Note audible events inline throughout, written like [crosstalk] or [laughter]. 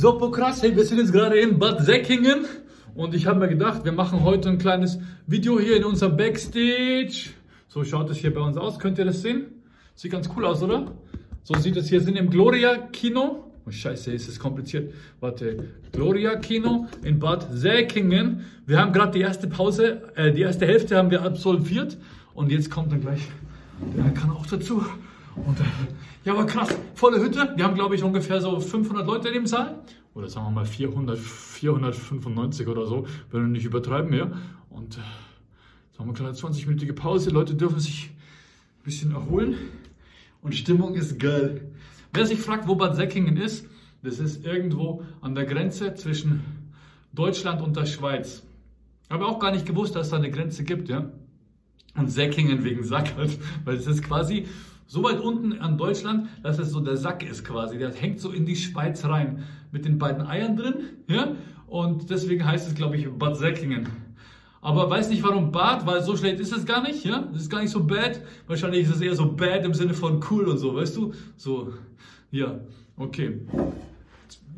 So, krass, hey, wir sind jetzt gerade in Bad Säckingen und ich habe mir gedacht, wir machen heute ein kleines Video hier in unserem Backstage. So schaut es hier bei uns aus, könnt ihr das sehen? Sieht ganz cool aus, oder? So sieht es hier, sind im Gloria Kino. Oh, scheiße, ist es kompliziert. Warte, Gloria Kino in Bad Säckingen. Wir haben gerade die erste Pause, äh, die erste Hälfte haben wir absolviert und jetzt kommt dann gleich der kann auch dazu. Und äh, ja, aber krass, volle Hütte. Wir haben, glaube ich, ungefähr so 500 Leute in dem Saal. Oder sagen wir mal 400, 495 oder so, wenn wir nicht übertreiben, ja. Und äh, haben wir eine 20-minütige Pause. Leute dürfen sich ein bisschen erholen. Und Stimmung ist geil. Wer sich fragt, wo Bad Säckingen ist, das ist irgendwo an der Grenze zwischen Deutschland und der Schweiz. Ich habe auch gar nicht gewusst, dass es da eine Grenze gibt, ja. Und Säckingen wegen Sack halt, [laughs] weil es ist quasi so weit unten an Deutschland, dass es so der Sack ist quasi. Der hängt so in die Schweiz rein mit den beiden Eiern drin, ja. Und deswegen heißt es, glaube ich, Bad Säckingen. Aber weiß nicht warum Bad, weil so schlecht ist es gar nicht, ja. Es ist gar nicht so bad. Wahrscheinlich ist es eher so bad im Sinne von cool und so, weißt du? So, ja, okay.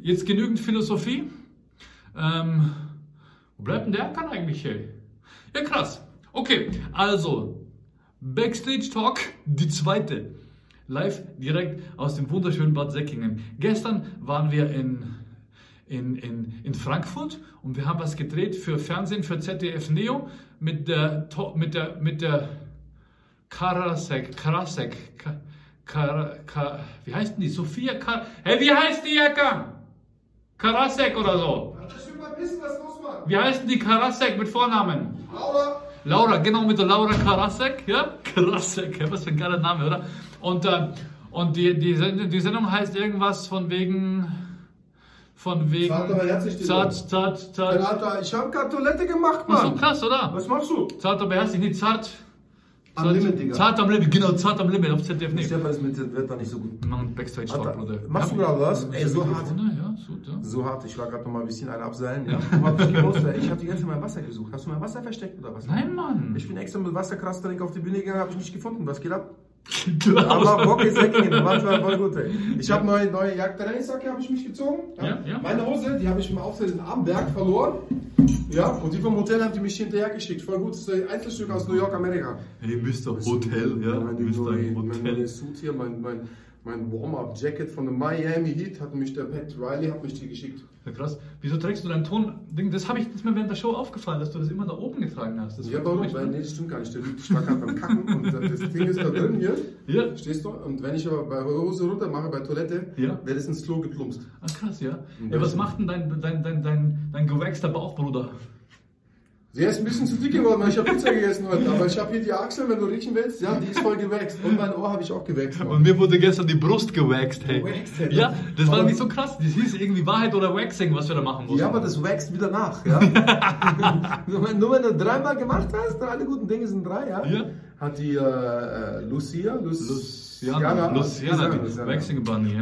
Jetzt genügend Philosophie. Ähm, wo bleibt denn der Kann eigentlich, hey? Ja, krass. Okay, also Backstage Talk, die zweite. Live direkt aus dem wunderschönen Bad Säckingen. Gestern waren wir in, in, in, in Frankfurt und wir haben was gedreht für Fernsehen, für ZDF Neo mit der, mit der, mit der Karasek, Karasek, Kar, Kar, wie heißt denn die? Sophia Kar, hey, wie heißt die Jacke? Karasek oder so. Wie heißt denn die Karasek mit Vornamen? Laura. Laura, genau mit der Laura Karasek, ja? Karasek, was für ein geiler Name, oder? Und, äh, und die, die, die Sendung heißt irgendwas von wegen. Von wegen. Zart, aber herzlich, Zart, zart, zart. Alter, ich hab grad Toilette gemacht, Ach so Mann. krass, oder? Was machst du? Zart, aber herzlich, nicht zart. Am zart, Limit, Digga. Zart am Limit, genau, zart am Limit auf ZDF nicht. Stefan ist mit dem Wetter nicht so gut. Wir machen Backstage Talk, Alter, Bruder. machst du gerade was? Ey, so hart. Ja, so, ja. So hart, ich war gerade noch mal ein bisschen eine abseilen. Ja. [laughs] Hab ich habe die ganze Zeit mein Wasser gesucht. Hast du mein Wasser versteckt oder was? Nein, Mann. Ich bin extra mit Wasserkrafttrink auf die Bühne gegangen, habe ich nicht gefunden. Was geht ab? Aber Bock ist weggehen, manchmal voll gut, ey. Ich habe neue, neue Jagd-Trainingsjacke, habe ich mich gezogen. Ja, ja. Meine Hose, die habe ich im Auftritt in Amberg verloren. Ja, und die vom Hotel haben die mich hinterher geschickt. Voll gut, das ist ein Einzelstück aus New York, Amerika. Hey, Mr. Hotel, ja. Mein, Mr. neue, mein Hotel. neues Suit hier, mein, mein, mein Warm-Up-Jacket von der Miami Heat hat mich der Pat Riley hat mich die geschickt. Ja, krass. Wieso trägst du dein Ton-Ding? Das habe ich das ist mir während der Show aufgefallen, dass du das immer da oben getragen hast. Das Ja, war warum? Weil, ne? nee, das stimmt gar nicht. Der- Ich war gerade beim Kacken und das [laughs] Ding ist da drin hier. Ja. Stehst du? Und wenn ich aber bei Hose runter mache, bei Toilette, Ja. wird es ins Klo geplumpst. Ah, krass, ja. Ja was macht denn dein, dein, dein, dein, dein gewaxter Bauchbruder? Sie ist ein bisschen zu dick geworden, weil ich habe Pizza gegessen heute. Aber ich habe hier die Achsel, wenn du riechen willst, ja, die ist voll gewächst. Und mein Ohr habe ich auch gewächst. Mann. Und mir wurde gestern die Brust gewaxt, hey. Gewaxt, hey. Ja, das war Aber- nicht so krass. Das hieß irgendwie Wahrheit oder Waxing, was wir da machen mussten. Ja, aber das wächst wieder nach, ja. [laughs] nur, wenn, du dreimal gemacht hast, alle guten Dinge sind drei, ja. Ja. Hat die äh, äh, Lucia, Lus, Luciana, Luciana, die Luciana. Waxing Bunny, ja.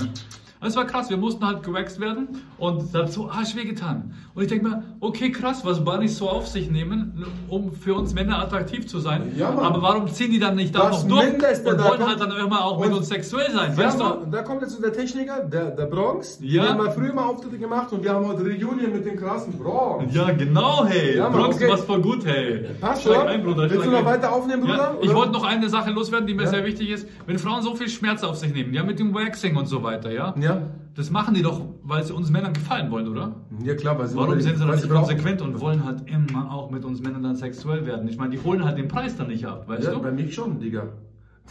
Das war krass, wir mussten halt gewaxt werden und das hat so arsch wehgetan. Und ich denke mir, okay, krass, was Bunnies so auf sich nehmen, um für uns Männer attraktiv zu sein. Ja, aber warum ziehen die dann nicht da noch durch Mindeste, und da wollen halt dann immer auch mit und- uns sexuell sein, Ja, weißt du? Und da kommt jetzt so der Techniker, der, der Bronx. Ja. Wir haben mal früher mal Auftritte gemacht und wir haben heute Reunion mit dem krassen Bronx. Ja, genau, hey. Ja, Bronx, okay. warst voll gut, hey. Passt schon. ein, Bruder. Willst du noch ein. weiter aufnehmen, Bruder? Ja, ich wollte noch eine Sache loswerden, die mir Ja. sehr wichtig ist. Wenn Frauen so viel Schmerz auf sich nehmen, ja, mit dem Waxing und so weiter, ja, Ja. Das machen die doch, weil sie uns Männern gefallen wollen, oder? Ja, klar, weil sie Warum sind sie dann nicht konsequent und wollen halt immer auch mit uns Männern dann sexuell werden? Ich meine, die holen halt den Preis dann nicht ab, weißt Ja, du? bei mir schon, Digga.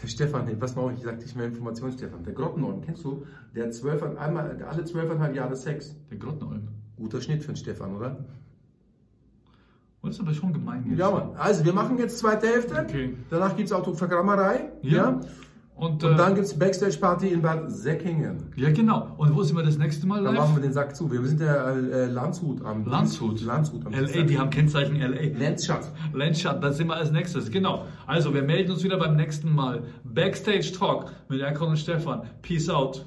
Der Stefan, hey, pass mal auf, ich sag dich mehr Informationen, Stefan. Der Grottenolm, kennst du? Der hat zwölf, einmal, alle zwölfeinhalb Jahre Sex. Der Grottenolm. Guter Schnitt für den Stefan, oder? Das ist aber schon gemein jetzt. Ja, Mann. Also, wir machen jetzt zweite Hälfte. Okay. Danach gibt es Autogrammerei. Ja. Ja. Und, äh, Und dann gibt es Backstage-Party in Bad Säckingen. ja, genau. Und wo sind wir das nächste Mal Dann live? machen wir den Sack zu. Wir sind ja äh, Landshut am Landshut. Landshut am LA, die haben Kennzeichen LA. Lenzstadt. Landstadt, das sind wir als nächstes. Genau. Also, wir melden uns wieder beim nächsten Mal. Backstage Talk mit Erkon und Stefan. Peace out.